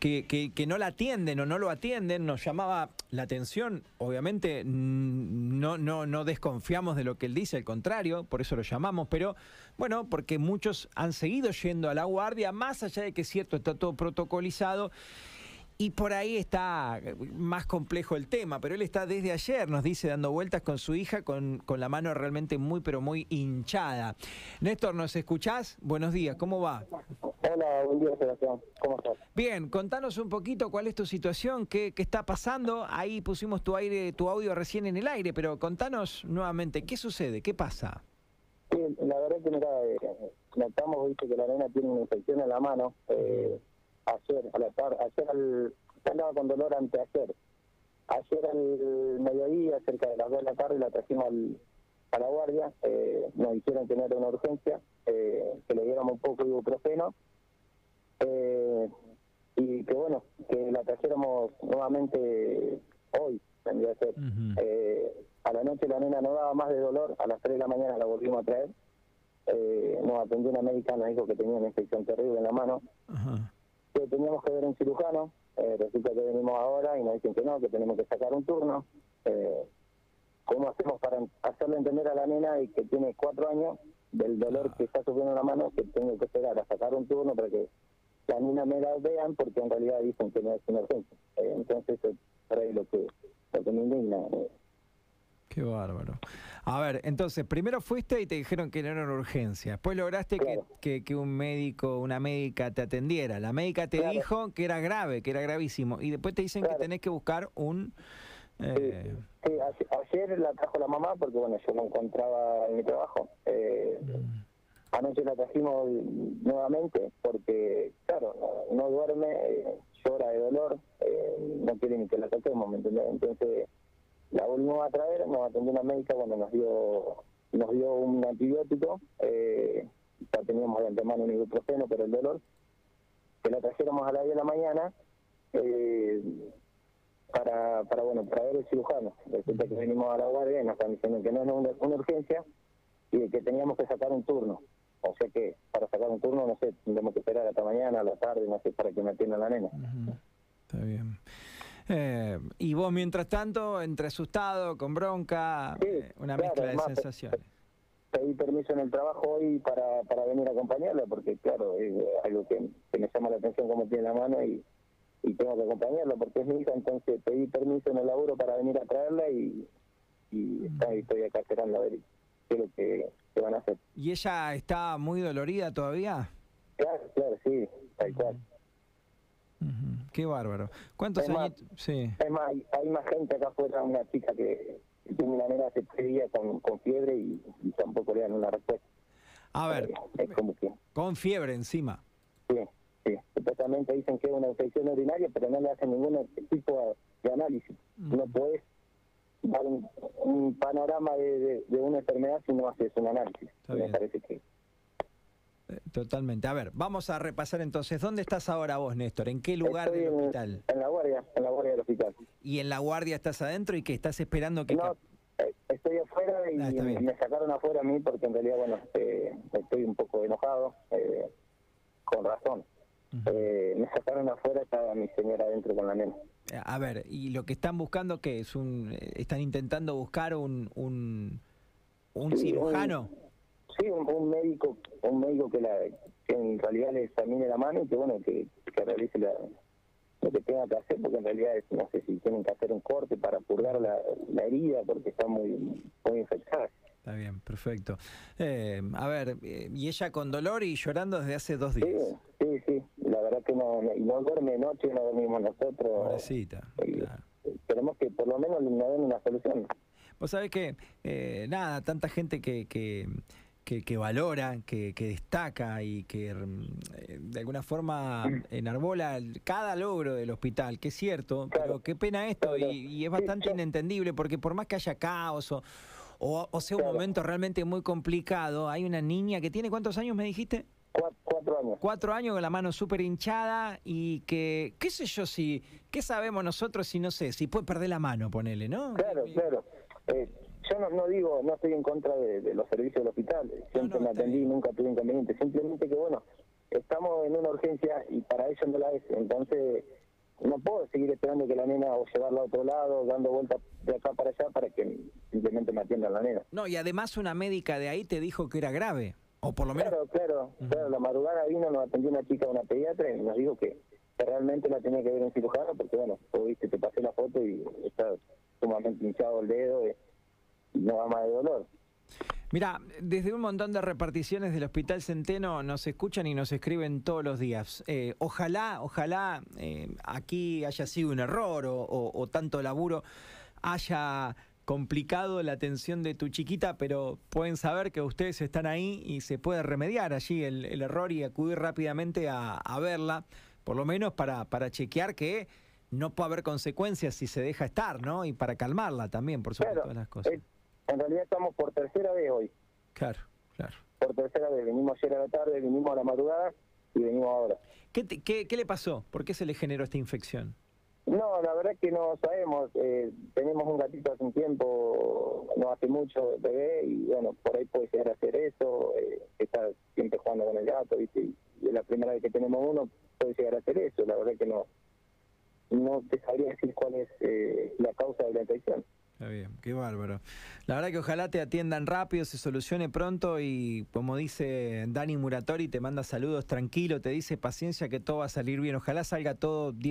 que, que, que no la atienden o no lo atienden, nos llamaba la atención. Obviamente no, no, no desconfiamos de lo que él dice, al contrario, por eso lo llamamos, pero bueno, porque muchos han seguido yendo a la guardia, más allá de que es cierto, está todo protocolizado. Y por ahí está más complejo el tema, pero él está desde ayer, nos dice, dando vueltas con su hija, con, con la mano realmente muy, pero muy hinchada. Néstor, ¿nos escuchás? Buenos días, ¿cómo va? Hola, buen día, Sebastián. ¿Cómo estás? Bien, contanos un poquito cuál es tu situación, qué, qué está pasando. Ahí pusimos tu aire, tu audio recién en el aire, pero contanos nuevamente, ¿qué sucede? ¿Qué pasa? Sí, la verdad que mira, eh, notamos, viste, que la nena tiene una infección en la mano. Eh, ayer, a la tarde, ayer al, andaba con dolor anteayer. Ayer al mediodía, cerca de las 2 de la tarde, la trajimos al, a la guardia. Eh, nos hicieron tener una urgencia, eh, que le diéramos un poco de ibuprofeno. Eh, y que bueno, que la trajéramos nuevamente hoy, tendría que ser. Eh, a la noche la nena no daba más de dolor, a las 3 de la mañana la volvimos a traer. Eh, nos atendió una médica, nos dijo que tenía una infección terrible en la mano, que teníamos que ver un cirujano. Eh, resulta que venimos ahora y nos dicen que no, que tenemos que sacar un turno. Eh, ¿Cómo hacemos para hacerle entender a la nena y que tiene cuatro años del dolor que está sufriendo en la mano que tengo que esperar a sacar un turno para que la nena me la vean porque en realidad dicen que no es una urgencia? Eh, entonces eso es por ahí lo que, lo que me indigna. Eh, Qué bárbaro. A ver, entonces, primero fuiste y te dijeron que no era una urgencia. Después lograste que- Claro. que, que un médico, una médica te atendiera. La médica te Claro. dijo que era grave, que era gravísimo. Y después te dicen que tenés que buscar un... eh, Sí, a- ayer la trajo la mamá porque bueno yo no encontraba en mi trabajo. Eh, anoche la trajimos nuevamente porque claro no, no duerme, eh, llora de dolor, eh, no quiere ni que la toquemos, ¿me entendés? Entonces la volvimos a traer, nos atendió una médica cuando nos dio nos dio un antibiótico, eh, ya teníamos de antemano un ibuprofeno pero el dolor, que la trajéramos a las 10 de la mañana. Eh, para, para bueno para ver el cirujano. Resulta que venimos a la guardia y nos están diciendo que no es una, una urgencia y que teníamos que sacar un turno. O sea que para sacar un turno, no sé, tendremos que esperar hasta mañana, a la tarde, no sé, para que me atienda la nena. Está bien. Eh, y vos, mientras tanto, entre asustado, con bronca, Sí, eh, una claro, mezcla de además, sensaciones. Pedí permiso en el trabajo hoy para, para venir a acompañarla, porque claro, es algo que, que me llama la atención como tiene la mano y, y tengo que acompañarla porque es mi hija, entonces pedí permiso en el laburo para venir a traerla y, y está- y estoy acá esperando a ver qué es lo que, que van a hacer. ¿Y ella está muy dolorida todavía? Claro, claro, sí, tal cual. Qué bárbaro. ¿Cuántos más- años? Sí. Es más, hay, hay más gente acá afuera, una chica que, que tiene una nena hace tres días con, con fiebre y, y tampoco le dan una respuesta. A ver, Eh, es como que, con fiebre encima. sí, sí. Supuestamente dicen que es una infección urinaria, pero no le hacen ningún tipo de análisis. Mm. No puedes dar un, un panorama de, de, de una enfermedad si no haces un análisis. Está Me bien. parece que Eh, Totalmente. A ver, vamos a repasar entonces. ¿Dónde estás ahora vos, Néstor? ¿En qué lugar estoy del hospital? en la guardia, en la guardia del hospital. ¿Y en la guardia estás adentro y que estás esperando que... No, eh, estoy afuera y Ah, me sacaron afuera a mí porque en realidad, bueno, eh, estoy un poco enojado, eh, con razón. Eh, me sacaron afuera, estaba mi señora adentro con la nena. A ver, ¿y lo que están buscando qué es? Un, eh, ¿Están intentando buscar un, un, un Sí, cirujano? Sí, un, un médico, un médico que, la, que en realidad le examine la mano y que, bueno, que, que realice la, lo que tenga que hacer, porque en realidad es- no sé si tienen que hacer un corte para purgar la, la herida porque está muy, muy infectada. Está bien, perfecto. Eh, a ver, eh, y ella con dolor y llorando desde hace dos Sí, días. sí, sí, verdad que no, no, y no duerme noche, no dormimos nosotros. Pobrecita. Claro. Queremos que por lo menos nos den una solución. Vos sabés que, eh, nada, tanta gente que, que, que, que valora, que, que destaca y que mm, eh, de alguna forma enarbola cada logro del hospital, que es cierto, pero qué pena esto y, Claro. y es bastante inentendible porque por más que haya caos o, o, o sea un Claro. momento realmente muy complicado, hay una niña que tiene, ¿cuántos años me dijiste? Cuatro, años. Cuatro años con la mano súper hinchada y que, qué sé yo, si, ¿qué sabemos nosotros si no sé, si puede perder la mano, ponele, ¿no? Claro, Y- claro. Eh, yo no, no digo, no estoy en contra de, de los servicios del hospital. Siempre no, me atendí, bien. nunca tuve inconveniente. Simplemente que, bueno, estamos en una urgencia y para ellos no la es. Entonces, esperando que la nena o llevarla a otro lado, dando vueltas de acá para allá para que simplemente me atiendan la nena. No, y además una médica de ahí te dijo que era grave, o por lo menos... Claro, claro, claro, la madrugada vino, nos atendió una chica, una pediatra, y nos dijo que, que realmente la tenía que ver un cirujano, porque bueno, vos viste, te pasé la foto y está sumamente hinchado el dedo y, y no va más de dolor. Mira, desde un montón de reparticiones del Hospital Centeno nos escuchan y nos escriben todos los días. Eh, ojalá, ojalá eh, aquí haya sido un error o, o- o tanto laburo haya complicado la atención de tu chiquita, pero pueden saber que ustedes están ahí y se puede remediar allí el, el error y acudir rápidamente a, a verla, por lo menos para, para chequear que no puede haber consecuencias si se deja estar, ¿no? Y para calmarla también, por sobre Claro, todas las cosas. eh, en realidad estamos por tercera vez hoy, Claro, claro. por tercera vez, venimos ayer a la tarde, vinimos a la madrugada y venimos ahora. ¿Qué, te- qué, qué le pasó? ¿Por qué se le generó esta infección? No, la verdad que no sabemos. Eh, tenemos un gatito hace un tiempo, no hace mucho, bebé, y bueno, por ahí puede llegar a hacer eso. Eh, está siempre jugando con el gato, ¿viste? Y, es la primera vez que tenemos uno, puede llegar a hacer eso. La verdad que no no te sabría decir cuál es eh, la causa de la infección. Está bien, qué bárbaro. La verdad que ojalá te atiendan rápido, se solucione pronto y como dice Dani Muratori, te manda saludos tranquilo, te dice paciencia que todo va a salir bien. Ojalá salga todo